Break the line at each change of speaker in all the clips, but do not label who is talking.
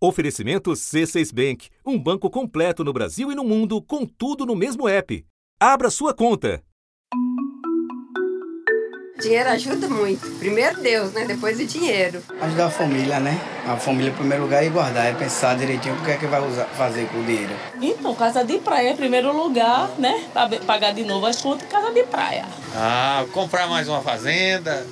Oferecimento C6 Bank, um banco completo no Brasil e no mundo, com tudo no mesmo app. Abra sua conta.
Dinheiro ajuda muito. Primeiro Deus, né? Depois o dinheiro.
Ajudar a família, né? A família em primeiro lugar e guardar, é pensar direitinho o que é que vai usar, fazer com o dinheiro.
Então, casa de praia em primeiro lugar, né? Pra pagar de novo as contas, casa de praia.
Ah, comprar mais uma fazenda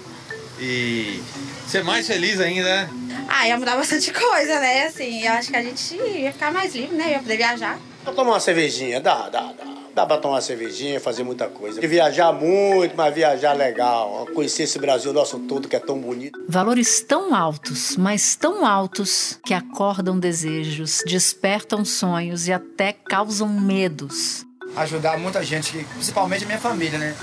e ser mais feliz ainda, né?
Ah, ia mudar bastante coisa, né? Assim, eu acho que a gente ia ficar mais livre, né? Ia poder viajar.
Pra tomar uma cervejinha, dá, dá, dá. Dá pra tomar uma cervejinha, fazer muita coisa. E viajar muito, mas viajar legal. Conhecer esse Brasil nosso todo que é tão bonito.
Valores tão altos, mas tão altos, que acordam desejos, despertam sonhos e até causam medos.
Ajudar muita gente, principalmente a minha família, né?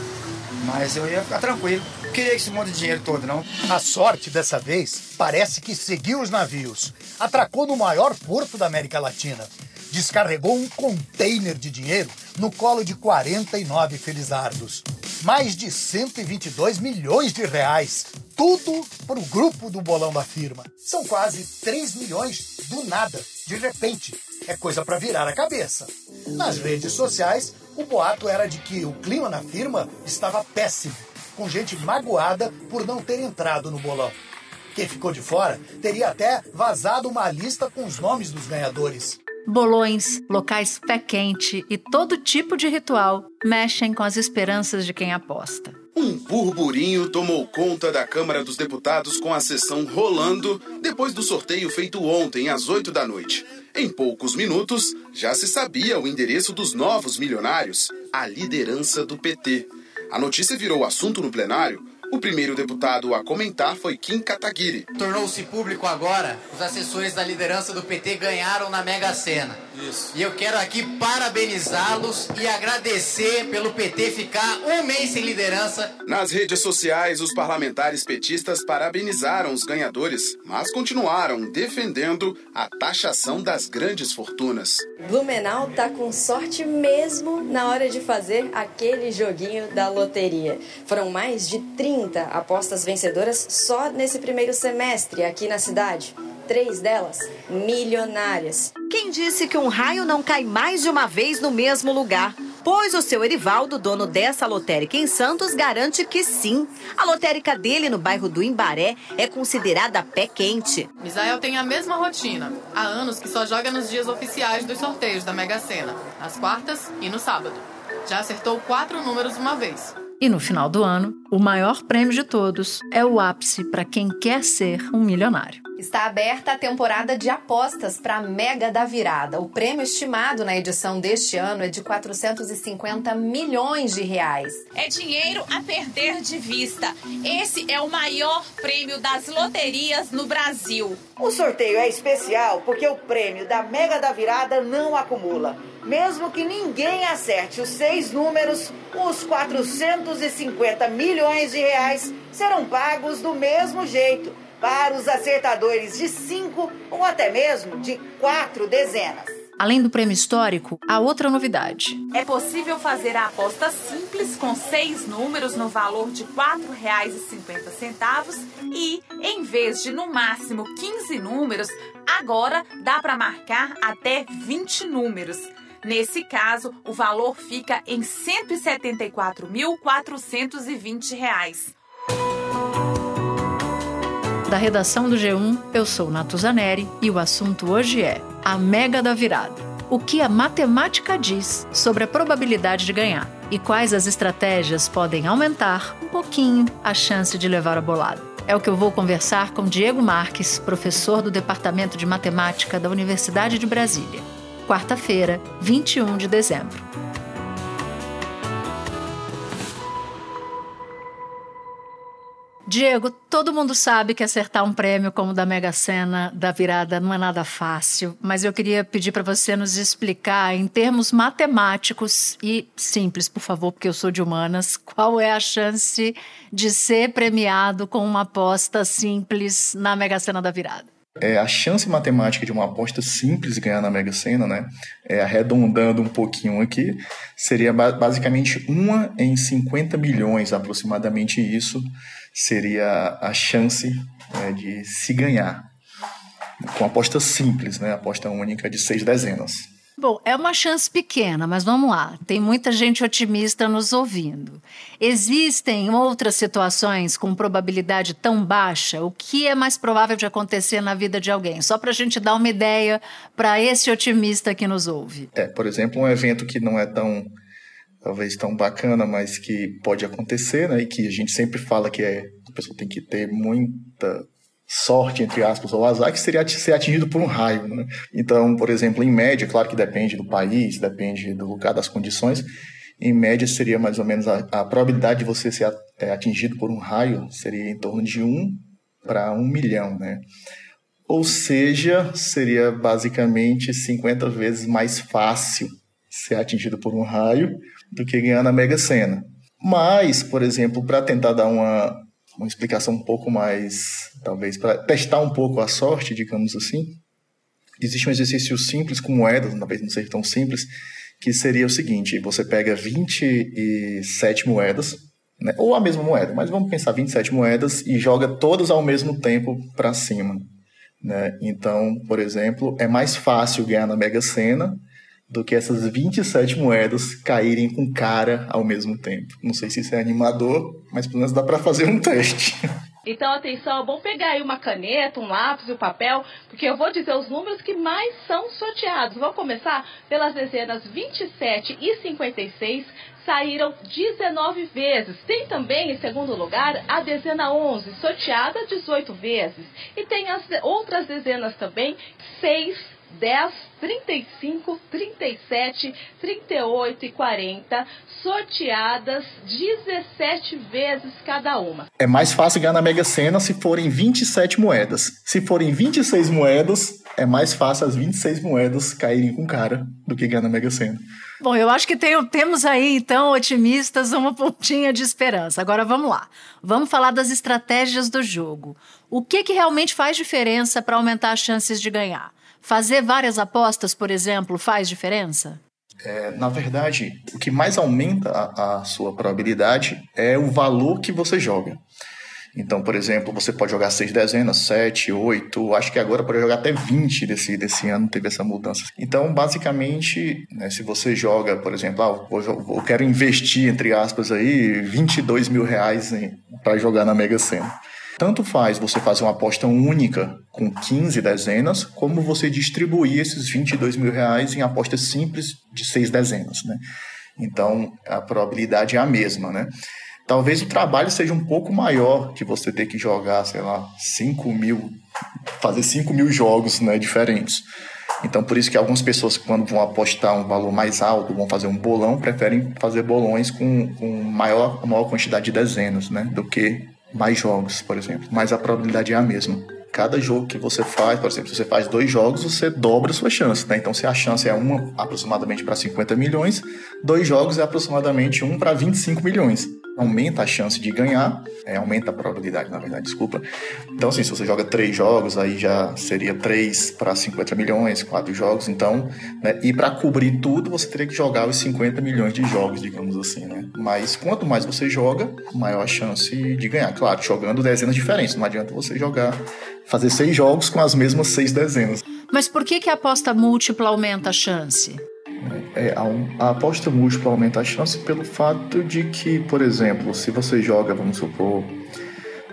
Mas eu ia ficar tranquilo. Queria esse monte de dinheiro todo, não.
A sorte dessa vez parece que seguiu os navios. Atracou no maior porto da América Latina. Descarregou um container de dinheiro no colo de 49 felizardos. Mais de 122 milhões de reais. Tudo para o grupo do bolão da firma. São quase 3 milhões do nada, de repente. É coisa para virar a cabeça. Nas redes sociais, o boato era de que o clima na firma estava péssimo, com gente magoada por não ter entrado no bolão. Quem ficou de fora teria até vazado uma lista com os nomes dos ganhadores.
Bolões, locais pé quente e todo tipo de ritual mexem com as esperanças de quem aposta.
Um burburinho tomou conta da Câmara dos Deputados com a sessão rolando depois do sorteio feito ontem às 8 da noite. Em poucos minutos, já se sabia o endereço dos novos milionários, a liderança do PT. A notícia virou assunto no plenário o primeiro deputado a comentar foi Kim Kataguiri.
Tornou-se público agora, os assessores da liderança do PT ganharam na Mega Sena.
Isso.
E eu quero aqui parabenizá-los e agradecer pelo PT ficar um mês sem liderança.
Nas redes sociais, os parlamentares petistas parabenizaram os ganhadores, mas continuaram defendendo a taxação das grandes fortunas.
Blumenau tá com sorte mesmo na hora de fazer aquele joguinho da loteria. Foram mais de 30 30 apostas vencedoras só nesse primeiro semestre aqui na cidade. Três delas milionárias.
Quem disse que um raio não cai mais de uma vez no mesmo lugar? Pois o seu Erivaldo, dono dessa lotérica em Santos, garante que sim. A lotérica dele no bairro do Imbaré é considerada pé quente.
Misael tem a mesma rotina. Há anos que só joga nos dias oficiais dos sorteios da Mega Sena, nas quartas e no sábado. Já acertou quatro números uma vez.
E no final do ano, o maior prêmio de todos é o ápice para quem quer ser um milionário.
Está aberta a temporada de apostas para a Mega da Virada. O prêmio estimado na edição deste ano é de 450 milhões de reais.
É dinheiro a perder de vista. Esse é o maior prêmio das loterias no Brasil.
O sorteio é especial porque o prêmio da Mega da Virada não acumula. Mesmo que ninguém acerte os seis números, os 450 milhões de reais serão pagos do mesmo jeito para os acertadores de cinco ou até mesmo de quatro dezenas.
Além do prêmio histórico, há outra novidade.
É possível fazer a aposta simples com seis números no valor de R$ 4,50 e, em vez de no máximo 15 números, agora dá para marcar até 20 números. Nesse caso, o valor fica em R$ 174.420.
Da redação do G1, eu sou Natuzaneri e o assunto hoje é a Mega da Virada. O que a matemática diz sobre a probabilidade de ganhar e quais as estratégias podem aumentar um pouquinho a chance de levar a bolada. É o que eu vou conversar com Diego Marques, professor do Departamento de Matemática da Universidade de Brasília quarta-feira, 21 de dezembro. Diego, todo mundo sabe que acertar um prêmio como o da Mega Sena da virada não é nada fácil, mas eu queria pedir para você nos explicar em termos matemáticos e simples, por favor, porque eu sou de humanas, qual é a chance de ser premiado com uma aposta simples na Mega Sena da virada?
É, a chance matemática de uma aposta simples ganhar na Mega Sena, né, é, arredondando um pouquinho aqui, seria basicamente uma em 50 milhões, aproximadamente isso seria a chance né, de se ganhar. com aposta simples, né? Aposta única de seis dezenas.
Bom, é uma chance pequena, mas vamos lá. Tem muita gente otimista nos ouvindo. Existem outras situações com probabilidade tão baixa? O que é mais provável de acontecer na vida de alguém? Só para a gente dar uma ideia para esse otimista que nos ouve.
É, por exemplo, um evento que não é tão, talvez tão bacana, mas que pode acontecer, né? E que a gente sempre fala que é, a pessoa tem que ter muita sorte, entre aspas, ou azar, que seria ser atingido por um raio. Né? Então, por exemplo, em média, claro que depende do país, depende do lugar, das condições, em média seria mais ou menos a, a probabilidade de você ser é, atingido por um raio seria em torno de 1 para 1 milhão, né? Ou seja, seria basicamente 50 vezes mais fácil ser atingido por um raio do que ganhar na Mega Sena. Mas, por exemplo, para tentar dar uma, uma explicação um pouco mais, talvez, para testar um pouco a sorte, digamos assim. Existe um exercício simples com moedas, talvez não seja tão simples, que seria o seguinte: você pega 27 moedas, né, ou a mesma moeda, mas vamos pensar 27 moedas e joga todas ao mesmo tempo para cima. Né? Então, por exemplo, é mais fácil ganhar na Mega Sena do que essas 27 moedas caírem com cara ao mesmo tempo. Não sei se isso é animador, mas pelo menos dá para fazer um teste.
Então, atenção, é bom pegar aí uma caneta, um lápis e um papel, porque eu vou dizer os números que mais são sorteados. Vou começar pelas dezenas 27 e 56, saíram 19 vezes. Tem também, em segundo lugar, a dezena 11, sorteada 18 vezes. E tem as outras dezenas também, 6, 10, 35, 37, 38 e 40, sorteadas 17 vezes cada uma.
É mais fácil ganhar na Mega Sena se forem 27 moedas. Se forem 26 moedas, é mais fácil as 26 moedas caírem com cara do que ganhar na Mega Sena.
Bom, eu acho que tem, temos aí, então, otimistas, uma pontinha de esperança. Agora vamos lá. Vamos falar das estratégias do jogo. O que, que realmente faz diferença para aumentar as chances de ganhar? Fazer várias apostas, por exemplo, faz diferença?
É, na verdade, o que mais aumenta a, a, sua probabilidade é o valor que você joga. Então, por exemplo, você pode jogar seis dezenas, sete, oito, acho que agora pode jogar até 20 desse, desse ano, teve essa mudança. Então, basicamente, né, se você joga, por exemplo, ah, eu, eu quero investir, entre aspas, aí, 22 mil reais para jogar na Mega Sena. Tanto faz você fazer uma aposta única com 15 dezenas, como você distribuir esses 22 mil reais em apostas simples de 6 dezenas, né? Então, a probabilidade é a mesma, né? Talvez o trabalho seja um pouco maior que você ter que jogar, sei lá, 5 mil, fazer 5 mil jogos né, diferentes. Então, por isso que algumas pessoas, quando vão apostar um valor mais alto, vão fazer um bolão, preferem fazer bolões com, com maior, maior quantidade de dezenas, né? Do que mais jogos, por exemplo, mas a probabilidade é a mesma. Cada jogo que você faz, por exemplo, se você faz dois jogos, você dobra a sua chance, né? Então, se a chance é uma aproximadamente para 50 milhões, dois jogos é aproximadamente um para 25 milhões aumenta a chance de ganhar, é, aumenta a probabilidade, na verdade, desculpa. Então, assim, se você joga três jogos, aí já seria três para 50 milhões, quatro jogos, então, né, e para cobrir tudo, você teria que jogar os 50 milhões de jogos, digamos assim, né? Mas quanto mais você joga, maior a chance de ganhar. Claro, jogando dezenas diferentes, não adianta você jogar, fazer seis jogos com as mesmas seis dezenas.
Mas por que, que a aposta múltipla aumenta a chance?
É, a, aposta múltipla aumenta a chance pelo fato de que, por exemplo, se você joga, vamos supor,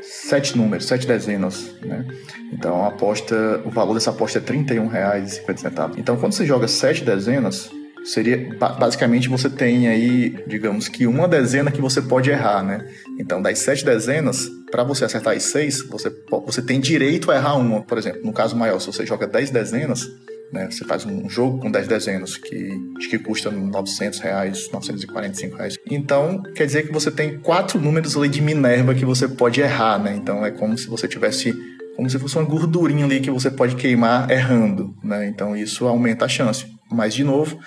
sete números, sete dezenas, né? Então a aposta, o valor dessa aposta é R$ 31,50. Então quando você joga sete dezenas, seria basicamente você tem aí, digamos que uma dezena que você pode errar, né? Então das sete dezenas, para você acertar as seis, você, você tem direito a errar uma. Por exemplo, no caso maior, se você joga dez dezenas, né? Você faz um jogo com 10 dezenas que que custa 900 reais, 945 reais. Então, quer dizer que você tem quatro números ali de Minerva que você pode errar, né? Então, é como se você tivesse como se fosse uma gordurinha ali que você pode queimar errando, né? Então, isso aumenta a chance. Mas, de novo,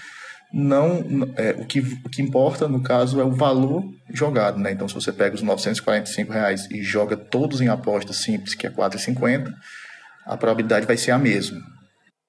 não é, o, que, o que importa, no caso, é o valor jogado, né? Então, se você pega os 945 reais e joga todos em aposta simples, que é 4,50, a probabilidade vai ser a mesma.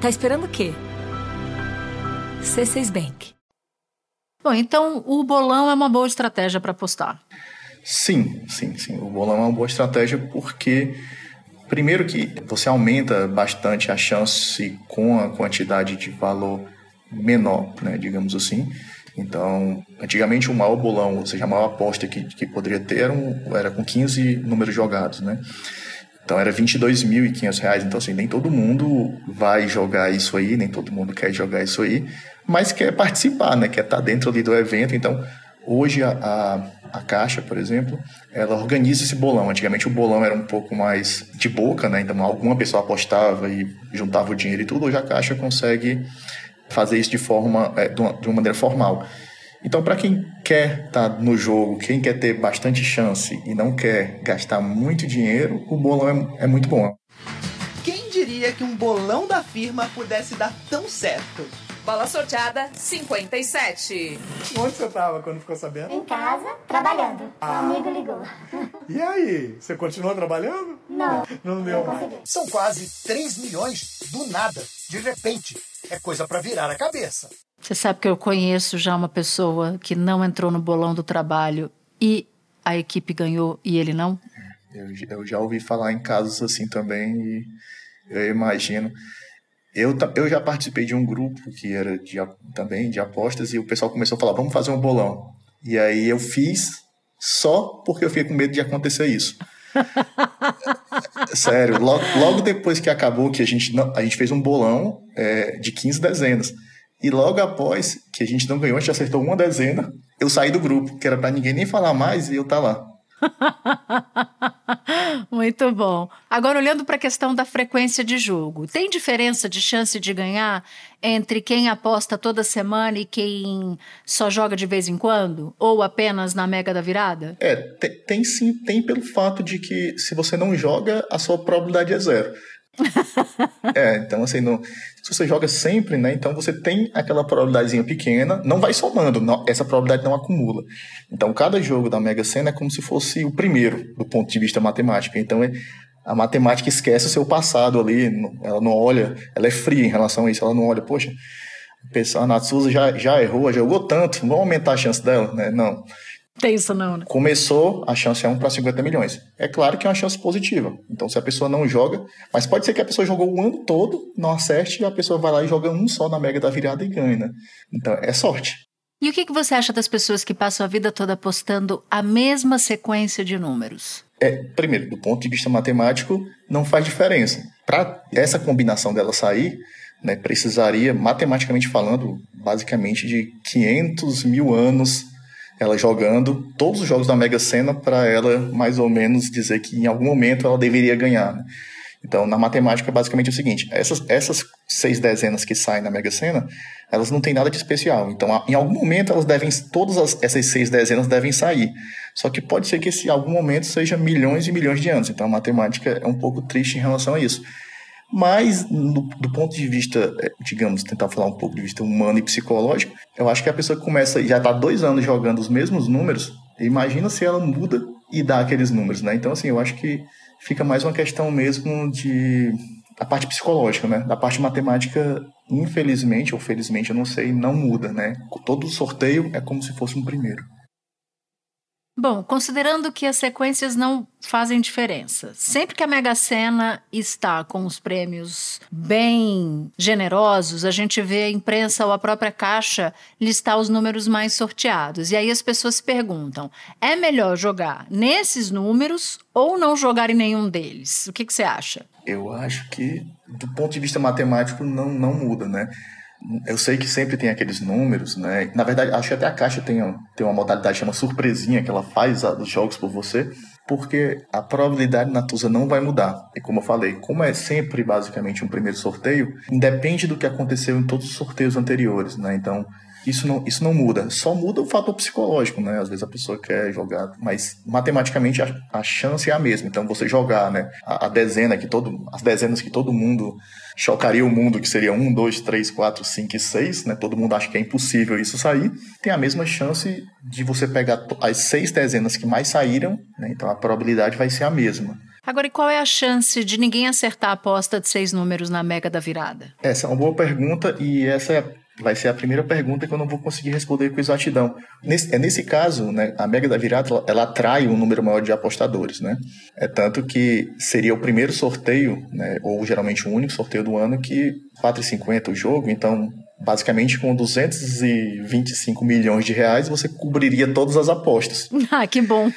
Tá esperando o quê? C6 Bank.
Bom, então o bolão é uma boa estratégia para apostar.
Sim, sim, sim. O bolão é uma boa estratégia porque Primeiro que você aumenta bastante a chance com a quantidade de valor menor, né, digamos assim. Então, antigamente o maior bolão, ou seja, a maior aposta que, que poderia ter era, um, era com 15 números jogados, né? Então era 22.500 reais. Então, assim, nem todo mundo vai jogar isso aí, nem todo mundo quer jogar isso aí, mas quer participar, né? Quer estar dentro ali do evento. Então, hoje a, a a Caixa, por exemplo, ela organiza esse bolão. Antigamente o bolão era um pouco mais de boca, né? Então alguma pessoa apostava e juntava o dinheiro e tudo. Hoje a Caixa consegue fazer isso de forma, é, de uma maneira formal. Então, para quem quer estar tá no jogo, quem quer ter bastante chance e não quer gastar muito dinheiro, o bolão é, é muito bom.
Quem diria que um bolão da firma pudesse dar tão certo?
Bola sorteada 57.
Onde você tava quando ficou sabendo?
Em casa, trabalhando. Ah. Um amigo ligou.
E aí, você continuou trabalhando?
Não.
Não deu mais. São quase 3 milhões do nada, de repente. É coisa para virar a cabeça.
Você sabe que eu conheço já uma pessoa que não entrou no bolão do trabalho e a equipe ganhou e ele não?
Eu, eu já ouvi falar em casos assim também e eu imagino. Eu, eu já participei de um grupo que era de, também de apostas e o pessoal começou a falar, vamos fazer um bolão. E aí eu fiz só porque eu fiquei com medo de acontecer isso. Sério, logo, logo, depois que acabou, que a gente, não, a gente fez um bolão é, de 15 dezenas. E logo após que a gente não ganhou, a gente acertou uma dezena, eu saí do grupo, que era para ninguém nem falar mais e eu tá lá.
Muito bom. Agora, olhando para a questão da frequência de jogo, tem diferença de chance de ganhar entre quem aposta toda semana e quem só joga de vez em quando? Ou apenas na mega da virada?
É, tem, tem sim, tem pelo fato de que se você não joga, a sua probabilidade é zero. é, então assim, no, se você joga sempre, né, então você tem aquela probabilidadezinha pequena, não vai somando, não, essa probabilidade não acumula. Então cada jogo da Mega Sena é como se fosse o primeiro, do ponto de vista matemático. Então é, a matemática esquece o seu passado ali, ela não olha, ela é fria em relação a isso, ela não olha, poxa, a pessoa, Natsuza já, já errou, já jogou tanto, vamos aumentar a chance dela, né? Não.
Tem isso não, né?
Começou, a chance é 1 para 50 milhões. É claro que é uma chance positiva. Então, se a pessoa não joga, mas pode ser que a pessoa jogou o ano todo, não acerte, e a pessoa vai lá e joga um só na mega da virada e ganha, né? Então, é sorte.
E o que, que você acha das pessoas que passam a vida toda apostando a mesma sequência de números?
É, primeiro, do ponto de vista matemático, não faz diferença. Para essa combinação dela sair, né, precisaria, matematicamente falando, basicamente de 500 mil anos ela jogando todos os jogos da Mega Sena para ela mais ou menos dizer que em algum momento ela deveria ganhar. Né? Então, na matemática, é basicamente o seguinte: essas, essas seis dezenas que saem na Mega Sena, elas não têm nada de especial. Então, em algum momento, elas devem, todas as, essas seis dezenas devem sair. Só que pode ser que esse algum momento seja milhões e milhões de anos. Então, a matemática é um pouco triste em relação a isso. Mas, do, do, ponto de vista, é, digamos, tentar falar um pouco de vista humano e psicológico, eu acho que a pessoa que começa, já está dois anos jogando os mesmos números, imagina se ela muda e dá aqueles números, né? Então, assim, eu acho que fica mais uma questão mesmo de a parte psicológica, né? Da parte matemática, infelizmente ou felizmente, eu não sei, não muda, né? Todo sorteio é como se fosse um primeiro.
Bom, considerando que as sequências não fazem diferença, sempre que a Mega Sena está com os prêmios bem generosos, a gente vê a imprensa ou a própria Caixa listar os números mais sorteados. E aí as pessoas se perguntam: é melhor jogar nesses números ou não jogar em nenhum deles? O que, que você acha?
Eu acho que, do ponto de vista matemático, não, não muda, né? Eu sei que sempre tem aqueles números, né? Na verdade, acho que até a Caixa tem, tem uma modalidade que chama surpresinha, que ela faz os jogos por você, porque a probabilidade na Tusa não vai mudar. E como eu falei, como é sempre basicamente um primeiro sorteio, independe do que aconteceu em todos os sorteios anteriores, né? Então, isso não, isso não muda. Só muda o fator psicológico, né? Às vezes a pessoa quer jogar, mas matematicamente a, a chance é a mesma. Então você jogar, né? A, a, dezena que todo, as dezenas que todo mundo chocaria o mundo, que seria 1, 2, 3, 4, 5 e 6, né? Todo mundo acha que é impossível isso sair. Tem a mesma chance de você pegar as seis dezenas que mais saíram, né? Então a probabilidade vai ser a mesma.
Agora, e qual é a chance de ninguém acertar a aposta de seis números na Mega da Virada?
Essa é uma boa pergunta e essa é vai ser a primeira pergunta que eu não vou conseguir responder com exatidão. Nesse, é nesse caso, né, a Mega da Virada ela, ela atrai um número maior de apostadores, né? É tanto que seria o primeiro sorteio, né, ou geralmente o único sorteio do ano que 4,50 o jogo, então basicamente com 225 milhões de reais você cobriria todas as apostas.
Ah, que bom.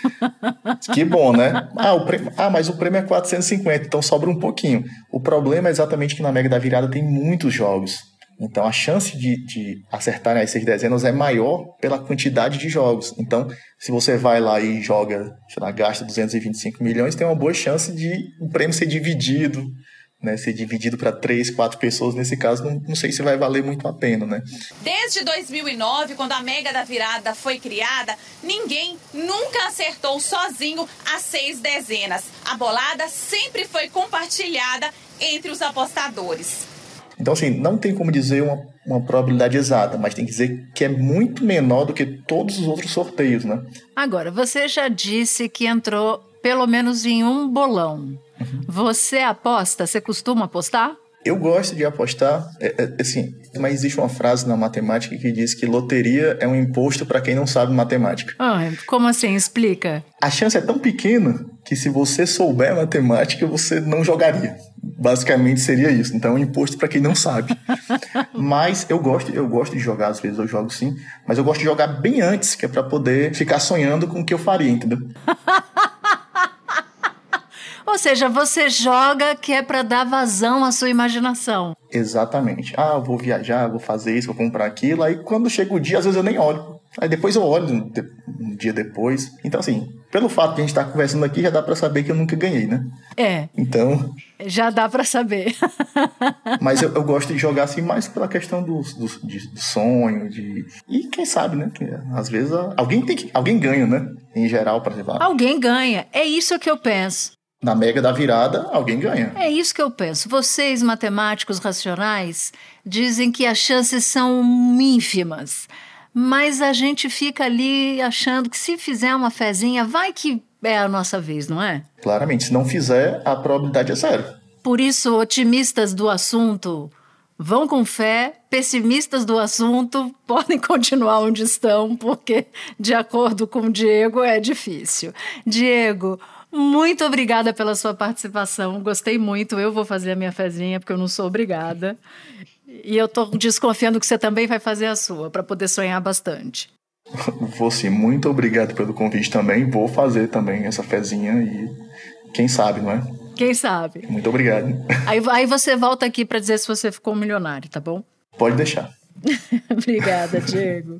que bom, né? Ah, o prêmio, ah, mas o prêmio é 450, então sobra um pouquinho. O problema é exatamente que na Mega da Virada tem muitos jogos. Então a chance de, de acertar as seis dezenas é maior pela quantidade de jogos. Então, se você vai lá e joga, sei lá, gasta 225 milhões, tem uma boa chance de o prêmio ser dividido, né? Ser dividido para três, quatro pessoas, nesse caso, não, não sei se vai valer muito a pena, né?
Desde 2009, quando a Mega da Virada foi criada, ninguém nunca acertou sozinho as seis dezenas. A bolada sempre foi compartilhada entre os apostadores.
Então, assim, não tem como dizer uma, uma probabilidade exata, mas tem que dizer que é muito menor do que todos os outros sorteios, né?
Agora, você já disse que entrou pelo menos em um bolão. Uhum. Você aposta? Você costuma apostar?
Eu gosto de apostar, é, é, assim, mas existe uma frase na matemática que diz que loteria é um imposto para quem não sabe matemática.
Ah, como assim? Explica.
A chance é tão pequena que se você souber matemática, você não jogaria. Basicamente seria isso. Então é um imposto para quem não sabe. mas eu gosto, eu gosto de jogar, às vezes eu jogo sim, mas eu gosto de jogar bem antes, que é para poder ficar sonhando com o que eu faria, entendeu?
Ou seja, você joga que é para dar vazão à sua imaginação.
Exatamente. Ah, vou viajar, vou fazer isso, vou comprar aquilo. Aí quando chega o dia, às vezes eu nem olho. Aí depois eu olho um dia depois. Então, assim, pelo fato de a gente estar conversando aqui, já dá para saber que eu nunca ganhei, né?
É.
Então.
Já dá para saber.
mas eu, eu, gosto de jogar assim mais pela questão do, do, de, do sonho, de. E quem sabe, né? Que, às vezes alguém tem que. Alguém ganha, né? Em geral, para levar.
Alguém ganha. É isso que eu penso
na mega da virada, alguém ganha.
É isso que eu penso. Vocês, matemáticos racionais, dizem que as chances são ínfimas. Mas a gente fica ali achando que se fizer uma fezinha, vai que é a nossa vez, não é?
Claramente, se não fizer, a probabilidade é zero.
Por isso, otimistas do assunto vão com fé, pessimistas do assunto podem continuar onde estão, porque, de acordo com o Diego, é difícil. Diego, muito obrigada pela sua participação. Gostei muito. Eu vou fazer a minha fezinha, porque eu não sou obrigada. E eu tô desconfiando que você também vai fazer a sua, para poder sonhar bastante.
Vou sim. Muito obrigado pelo convite também. Vou fazer também essa fezinha e quem sabe, não é?
Quem sabe.
Muito obrigado.
Aí, aí você volta aqui para dizer se você ficou milionário, tá bom?
Pode deixar.
Obrigada, Diego.